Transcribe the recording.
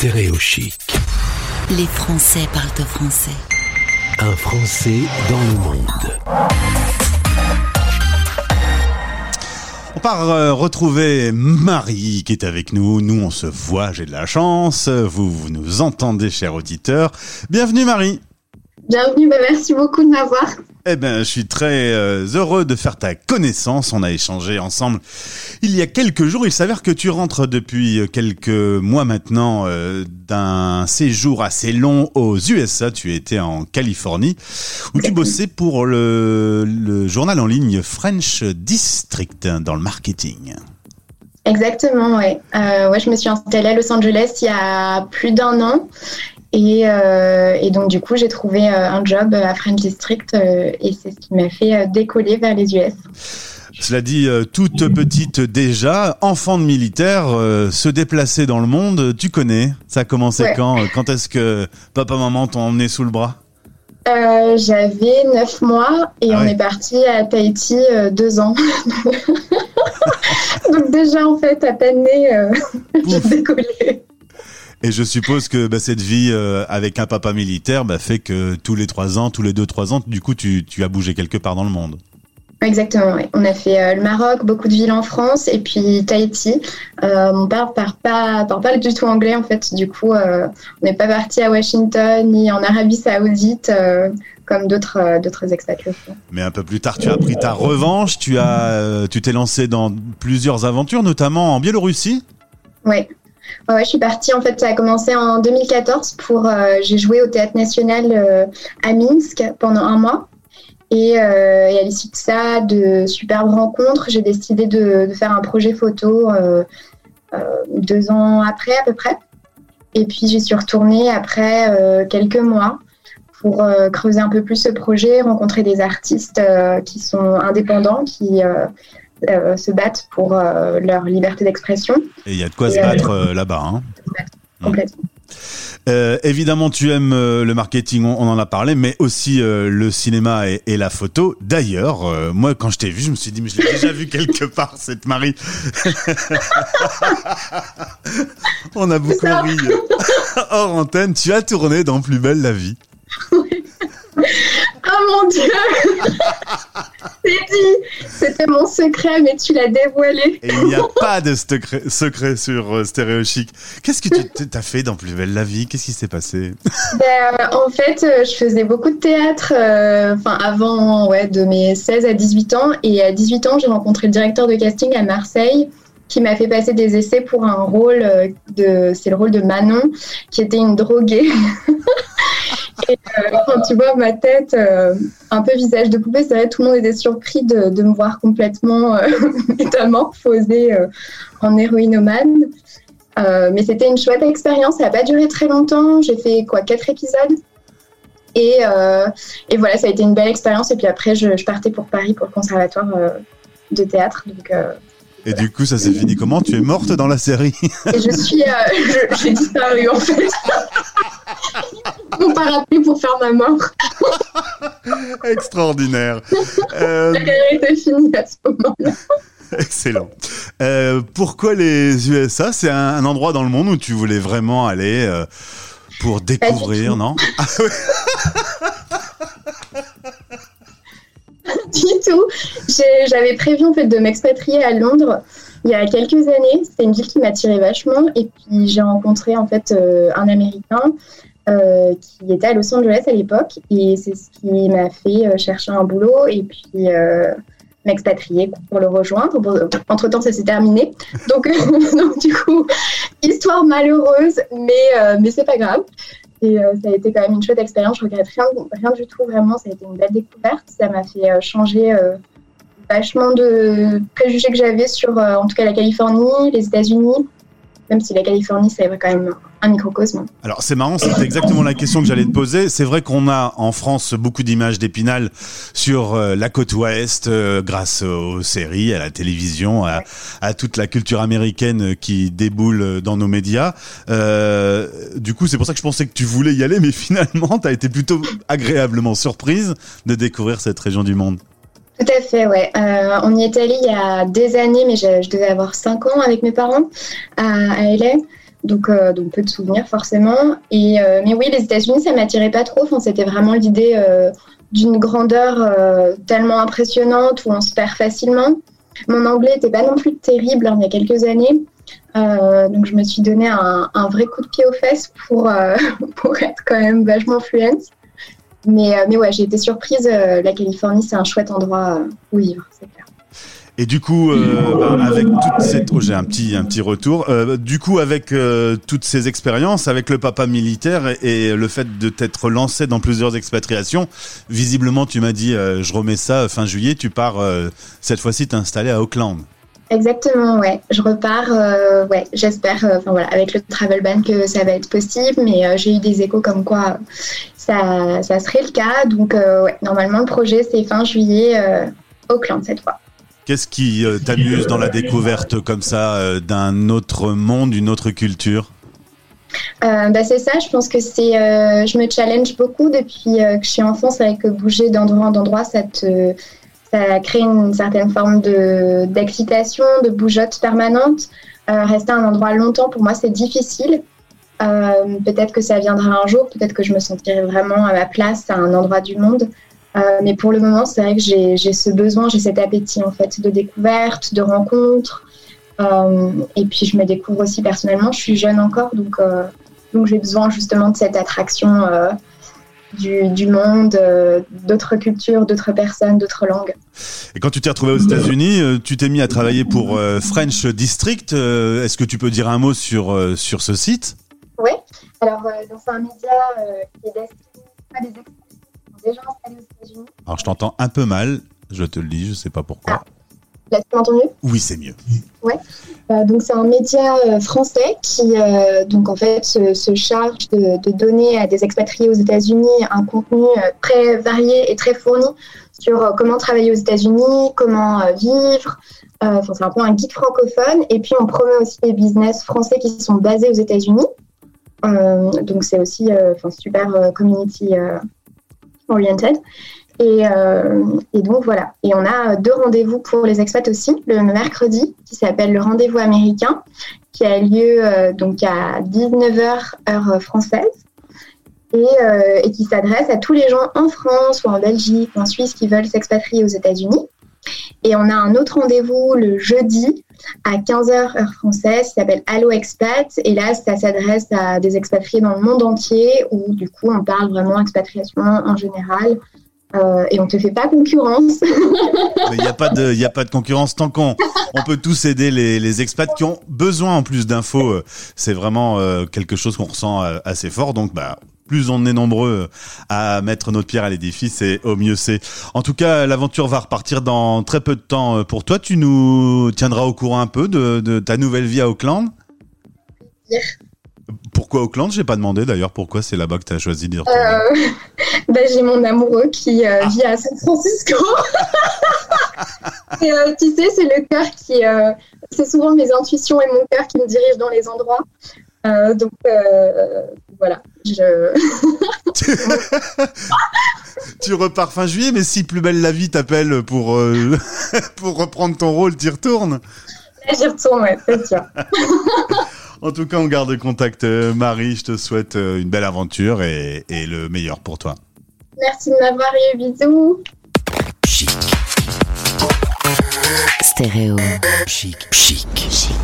Stéréo Chic. Les Français parlent au français. Un Français dans le monde. On part euh, retrouver Marie qui est avec nous. Nous, on se voit, j'ai de la chance. Vous, vous nous entendez, chers auditeurs. Bienvenue Marie. Bienvenue, bah merci beaucoup de m'avoir. Eh ben, je suis très euh, heureux de faire ta connaissance. On a échangé ensemble il y a quelques jours. Il s'avère que tu rentres depuis quelques mois maintenant euh, d'un séjour assez long aux USA. Tu étais en Californie où tu bossais pour le, journal en ligne French District dans le marketing. Exactement. Euh, ouais. Je me suis installée à Los Angeles il y a plus d'un an. Et, euh, et, donc, du coup, j'ai trouvé euh, un job à French District euh, et c'est ce qui m'a fait décoller vers les US. Cela dit, toute petite déjà, enfant de militaire, se déplacer dans le monde, tu connais Ça a commencé Ouais. quand Quand est-ce que papa, maman t'ont emmené sous le bras? Euh, J'avais 9 mois et Ah on ouais. est parti à Tahiti euh, deux ans. donc, déjà, en fait, à peine né, euh, j'ai décollé. Et je suppose que bah, cette vie euh, avec un papa militaire bah, fait que tous les trois ans, tous les deux, trois ans, du coup, tu, tu as bougé quelque part dans le monde. Exactement, ouais. On a fait euh, le Maroc, beaucoup de villes en France et puis Tahiti. Euh, mon père parle pas, parle pas du tout anglais en fait. Du coup, euh, on n'est pas parti à Washington ni en Arabie Saoudite comme d'autres d'autres font. Mais un peu plus tard, tu as pris ta revanche, tu as, tu t'es lancé dans plusieurs aventures, notamment en Biélorussie. Ouais. Ouais, je suis partie en fait. Ça a commencé en 2014 pour. euh, J'ai joué au théâtre national euh, à Minsk pendant un mois. Et, euh, et à l'issue de ça, de superbes rencontres, j'ai décidé de, de faire un projet photo deux ans après à peu près. Et puis j'y suis retournée après quelques mois pour creuser un peu plus ce projet, rencontrer des artistes qui sont indépendants, qui euh, se battent pour euh, leur liberté d'expression Et il y a de quoi Et, se euh, battre là-bas. Hein. complètement. Euh, évidemment, tu aimes euh, le marketing, on, on en a parlé, mais aussi euh, le cinéma et, et la photo. D'ailleurs, moi, quand je t'ai vu, je me suis dit, mais je l'ai déjà vu quelque part, cette Marie. on a beaucoup ri. Hors antenne, tu as tourné dans Plus belle la vie. Oh mon dieu C'est dit C'était mon secret, mais tu l'as dévoilé. Et il n'y a pas de secret, secret sur euh, Stéréo Chic. Qu'est-ce que tu t'as fait dans Plus belle la vie? Qu'est-ce qui s'est passé? Ben, euh, en fait, euh, je faisais beaucoup de théâtre euh, avant ouais, de mes 16 à 18 ans. Et à 18 ans, j'ai rencontré le directeur de casting à Marseille qui m'a fait passer des essais pour un rôle de c'est le rôle de Manon qui était une droguée et euh, quand tu vois ma tête euh, un peu visage de poupée c'est vrai tout le monde était surpris de, me voir complètement euh, métamorphosée euh, en héroïnomane. Mais c'était une chouette expérience ça n'a pas duré très longtemps j'ai fait quoi quatre épisodes. Et, et voilà ça a été une belle expérience. Et puis après je, partais pour Paris pour le conservatoire de théâtre Et du coup, ça s'est fini comment? Tu es morte dans la série Et je suis, euh, j'ai disparu en fait. Pas rappelé pour faire ma mort. Extraordinaire. Euh, La carrière était finie à ce moment-là. Excellent. Euh, pourquoi les USA C'est un, un endroit dans le monde où tu voulais vraiment aller pour découvrir, non? Du tout. J'avais prévu en fait de m'expatrier à Londres il y a quelques années. C'était une ville qui m'attirait vachement. Et puis j'ai rencontré en fait euh, un Américain euh, qui était à Los Angeles à l'époque. Et c'est ce qui m'a fait euh, chercher un boulot et puis m'expatrier pour le rejoindre. Bon, entre temps, ça s'est terminé. Donc, donc, du coup, histoire malheureuse, mais, mais c'est pas grave. Et euh, ça a été quand même une chouette expérience. Je regrette rien, rien du tout, vraiment. Ça a été une belle découverte. Ça m'a fait euh, changer euh, vachement de préjugés que j'avais sur, en tout cas, la Californie, les États-Unis. Même si la Californie, c'est quand même un microcosme. Alors c'est marrant, c'était exactement la question que j'allais te poser. C'est vrai qu'on a en France beaucoup d'images d'Épinal sur euh, la côte ouest euh, grâce aux séries, à la télévision, à, à toute la culture américaine qui déboule dans nos médias. Euh, du coup, c'est pour ça que je pensais que tu voulais y aller, mais finalement, tu as été plutôt agréablement surprise de découvrir cette région du monde. Tout à fait, ouais. Euh, on y est allé il y a des années, mais je, je devais avoir 5 ans avec mes parents à, à LA. Donc, euh, donc peu de souvenirs forcément. Et, euh, mais oui, les États-Unis, ça m'attirait pas trop. Enfin, c'était vraiment l'idée euh, d'une grandeur euh, tellement impressionnante où on se perd facilement. Mon anglais n'était pas non plus terrible hein, il y a quelques années. Euh, donc je me suis donné un, un, vrai coup de pied aux fesses pour, euh, pour être quand même vachement fluente. Mais, mais ouais, j'ai été surprise. la Californie, c'est un chouette endroit où vivre, c'est clair. Et du coup, euh, bah, avec oh, j'ai un petit un petit retour. Euh, du coup, avec euh, toutes ces expériences, avec le papa militaire et, le fait de t'être lancé dans plusieurs expatriations, visiblement, tu m'as dit, je remets ça fin juillet. Tu pars cette fois-ci t'installer à Auckland. Exactement, ouais. Je repars, ouais. J'espère, enfin voilà, avec le travel ban que ça va être possible, mais j'ai eu des échos comme quoi ça ça serait le cas. Donc ouais, normalement le projet c'est fin juillet, Auckland cette fois. Qu'est-ce qui euh, t'amuse dans la découverte comme ça euh, d'un autre monde, d'une autre culture? Euh, bah c'est ça, je pense que c'est, euh, je me challenge beaucoup depuis que je suis enfant. C'est vrai que bouger d'endroit en endroit, ça te, ça crée une certaine forme de d'excitation, de bougeotte permanente. rester à un endroit longtemps, pour moi, c'est difficile. peut-être que ça viendra un jour, peut-être que je me sentirai vraiment à ma place à un endroit du monde. Euh, mais pour le moment, c'est vrai que j'ai ce besoin, j'ai cet appétit en fait de découverte, de rencontre. Euh, et puis je me découvre aussi personnellement. Je suis jeune encore, donc euh, donc j'ai besoin justement de cette attraction euh, du, du, monde, euh, d'autres cultures, d'autres personnes, d'autres langues. Et quand tu t'es retrouvé aux États-Unis, tu t'es mis à travailler pour French District. Est-ce que tu peux dire un mot sur sur ce site? Oui. Alors c'est un média qui est destiné à des déjà installés aux États-Unis. Alors, je t'entends un peu mal, je te le dis, je sais pas pourquoi. Ah. Là, tu m'entends mieux Oui, c'est mieux. Ouais. Euh, donc, c'est un média euh, français qui, euh, donc, en fait, se, se charge de, de, donner à des expatriés aux États-Unis un contenu très varié et très fourni sur comment travailler aux États-Unis, comment vivre. Enfin, c'est un peu un guide francophone. Et puis, on promet aussi des business français qui sont basés aux États-Unis. donc, c'est aussi super community oriented. Et, euh, et, donc voilà. Et on a deux rendez-vous pour les expats aussi, le mercredi, qui s'appelle le rendez-vous américain, qui a lieu euh, donc à 19h heure française. Et, euh, et qui s'adresse à tous les gens en France ou en Belgique ou en Suisse qui veulent s'expatrier aux États-Unis. Et on a un autre rendez-vous le jeudi à 15h heure française qui s'appelle Allo Expat. Et là, ça s'adresse à des expatriés dans le monde entier où du coup, on parle vraiment expatriation en général. Euh, et on te fait pas concurrence. Il n'y a pas de, a pas de concurrence tant qu'on on peut tous aider les, les expats qui ont besoin en plus d'infos. C'est vraiment euh, quelque chose qu'on ressent euh, assez fort. Donc bah plus on est nombreux à mettre notre pierre à l'édifice, et au mieux c'est. En tout cas, l'aventure va repartir dans très peu de temps pour toi. Tu nous tiendras au courant un peu de, de ta nouvelle vie à Auckland? Yeah. Pourquoi Auckland? J'ai pas demandé d'ailleurs pourquoi c'est là-bas que tu as choisi d'y retourner. Euh, bah, j'ai mon amoureux qui euh, vit à San Francisco. et, euh, tu sais, c'est le cœur qui. c'est souvent mes intuitions et mon cœur qui me dirigent dans les endroits. Euh, donc euh, voilà, je. tu repars fin juillet, mais si Plus belle la vie t'appelle pour, euh, pour reprendre ton rôle, t'y retournes Là, j'y retourne, ouais, c'est sûr. En tout cas, on garde contact, Marie. Je te souhaite une belle aventure et, et le meilleur pour toi. Merci de m'avoir eu. Bisous. Chic. Stéréo. Chic. Chic. Chic.